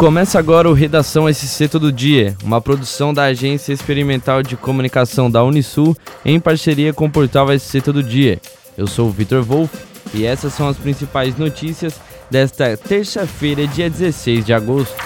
Começa agora o Redação SC Todo Dia, uma produção da Agência Experimental de Comunicação da Unisul em parceria com o portal SC Todo Dia. Eu sou o Vitor Wolff e essas são as principais notícias desta terça-feira, dia 16 de agosto.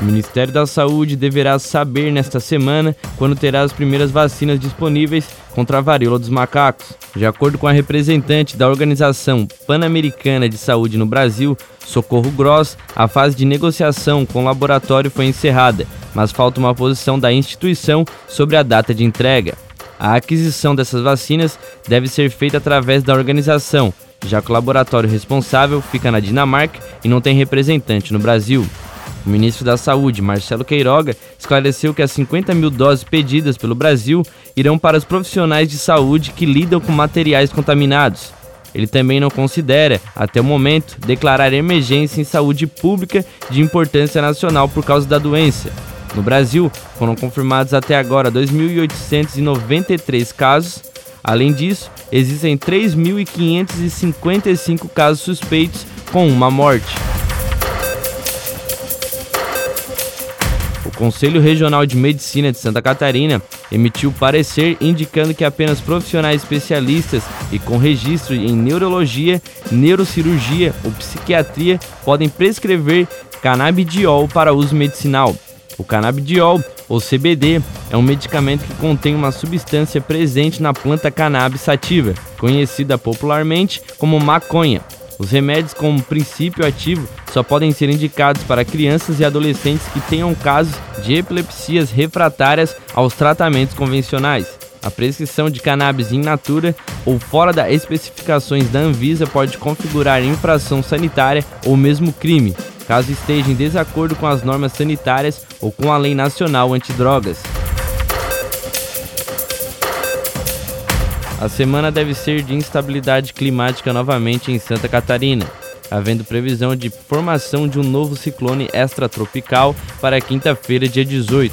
O Ministério da Saúde deverá saber nesta semana quando terá as primeiras vacinas disponíveis contra a varíola dos macacos. De acordo com a representante da Organização Pan-Americana de Saúde no Brasil, Socorro Gross, a fase de negociação com o laboratório foi encerrada, mas falta uma posição da instituição sobre a data de entrega. A aquisição dessas vacinas deve ser feita através da organização, já que o laboratório responsável fica na Dinamarca e não tem representante no Brasil. O ministro da Saúde, Marcelo Queiroga, esclareceu que as 50 mil doses pedidas pelo Brasil irão para os profissionais de saúde que lidam com materiais contaminados. Ele também não considera, até o momento, declarar emergência em saúde pública de importância nacional por causa da doença. No Brasil, foram confirmados até agora 2.893 casos. Além disso, existem 3.555 casos suspeitos, com uma morte. Conselho Regional de Medicina de Santa Catarina emitiu parecer indicando que apenas profissionais especialistas e com registro em neurologia, neurocirurgia ou psiquiatria podem prescrever canabidiol para uso medicinal. O canabidiol, ou CBD, é um medicamento que contém uma substância presente na planta cannabis sativa, conhecida popularmente como maconha. Os remédios com princípio ativo só podem ser indicados para crianças e adolescentes que tenham casos de epilepsias refratárias aos tratamentos convencionais. A prescrição de cannabis in natura ou fora das especificações da Anvisa pode configurar infração sanitária ou mesmo crime, caso esteja em desacordo com as normas sanitárias ou com a lei nacional antidrogas. A semana deve ser de instabilidade climática novamente em Santa Catarina, havendo previsão de formação de um novo ciclone extratropical para quinta-feira, dia 18.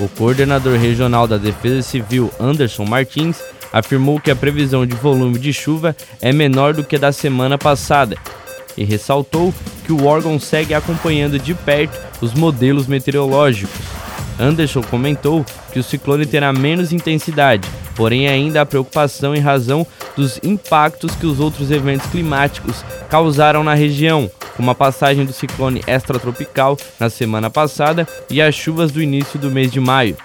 O coordenador regional da Defesa Civil, Anderson Martins, afirmou que a previsão de volume de chuva é menor do que a da semana passada e ressaltou que o órgão segue acompanhando de perto os modelos meteorológicos. Anderson comentou que o ciclone terá menos intensidade Porém, ainda há preocupação em razão dos impactos que os outros eventos climáticos causaram na região, como a passagem do ciclone extratropical na semana passada e as chuvas do início do mês de maio.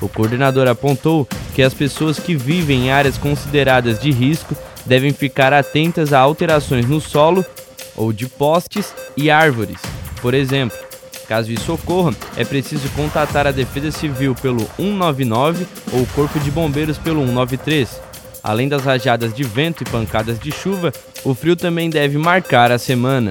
O coordenador apontou que as pessoas que vivem em áreas consideradas de risco devem ficar atentas a alterações no solo ou de postes e árvores. Por exemplo, Caso isso ocorra, é preciso contatar a Defesa Civil pelo 199 ou o Corpo de Bombeiros pelo 193. Além das rajadas de vento e pancadas de chuva, o frio também deve marcar a semana.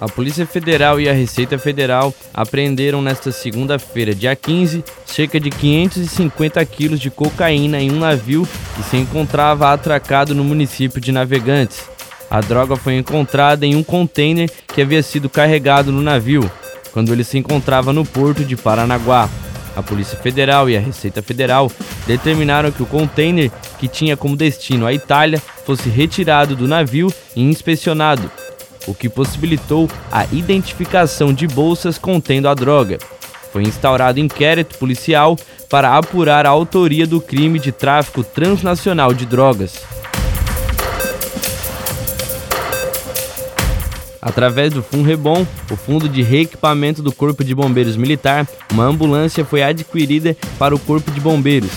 A Polícia Federal e a Receita Federal apreenderam nesta segunda-feira, dia 15, cerca de 550 quilos de cocaína em um navio que se encontrava atracado no município de Navegantes. A droga foi encontrada em um container que havia sido carregado no navio, quando ele se encontrava no porto de Paranaguá. A Polícia Federal e a Receita Federal determinaram que o container, que tinha como destino a Itália, fosse retirado do navio e inspecionado, o que possibilitou a identificação de bolsas contendo a droga. Foi instaurado inquérito policial para apurar a autoria do crime de tráfico transnacional de drogas. Através do FUNREBOM, o Fundo de Reequipamento do Corpo de Bombeiros Militar, uma ambulância foi adquirida para o Corpo de Bombeiros.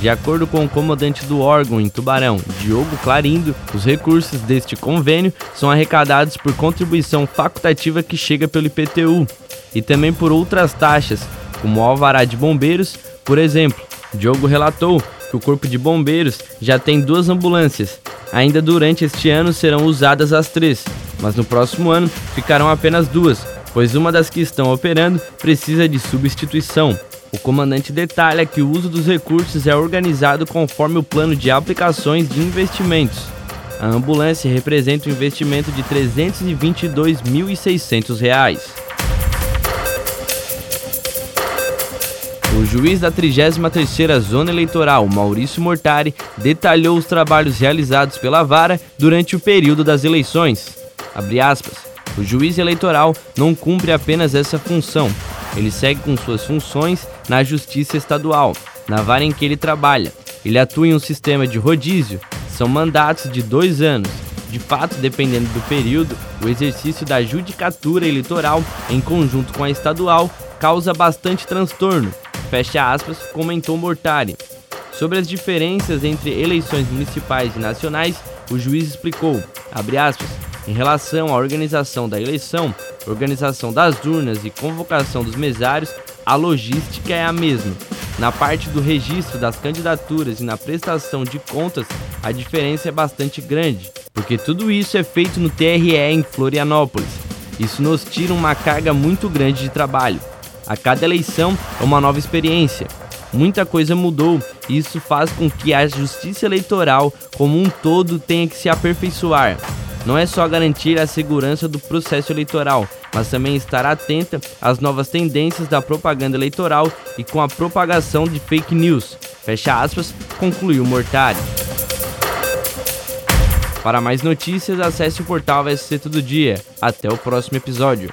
De acordo com o comandante do órgão em Tubarão, Diogo Clarindo, os recursos deste convênio são arrecadados por contribuição facultativa que chega pelo IPTU e também por outras taxas, como o alvará de bombeiros, por exemplo. Diogo relatou que o Corpo de Bombeiros já tem duas ambulâncias. Ainda durante este ano serão usadas as três, mas no próximo ano ficarão apenas duas, pois uma das que estão operando precisa de substituição. O comandante detalha que o uso dos recursos é organizado conforme o plano de aplicações de investimentos. A ambulância representa um investimento de R$ 322.600. O juiz da 33ª Zona Eleitoral, Maurício Mortari, detalhou os trabalhos realizados pela vara durante o período das eleições. O juiz eleitoral não cumpre apenas essa função, ele segue com suas funções na Justiça Estadual, na vara em que ele trabalha. Ele atua em um sistema de rodízio, são mandatos de dois anos. De fato, dependendo do período, o exercício da judicatura eleitoral, em conjunto com a estadual, causa bastante transtorno, fecha aspas, comentou Mortari. Sobre as diferenças entre eleições municipais e nacionais, o juiz explicou, aspas, em relação à organização da eleição, organização das urnas e convocação dos mesários, a logística é a mesma. Na parte do registro das candidaturas e na prestação de contas, a diferença é bastante grande, porque tudo isso é feito no TRE em Florianópolis. Isso nos tira uma carga muito grande de trabalho. A cada eleição é uma nova experiência. Muita coisa mudou e isso faz com que a justiça eleitoral como um todo tenha que se aperfeiçoar. Não é só garantir a segurança do processo eleitoral, mas também estar atenta às novas tendências da propaganda eleitoral e com a propagação de fake news. Fecha aspas, concluiu Mortari. Para mais notícias, acesse o portal VSC Todo Dia. Até o próximo episódio.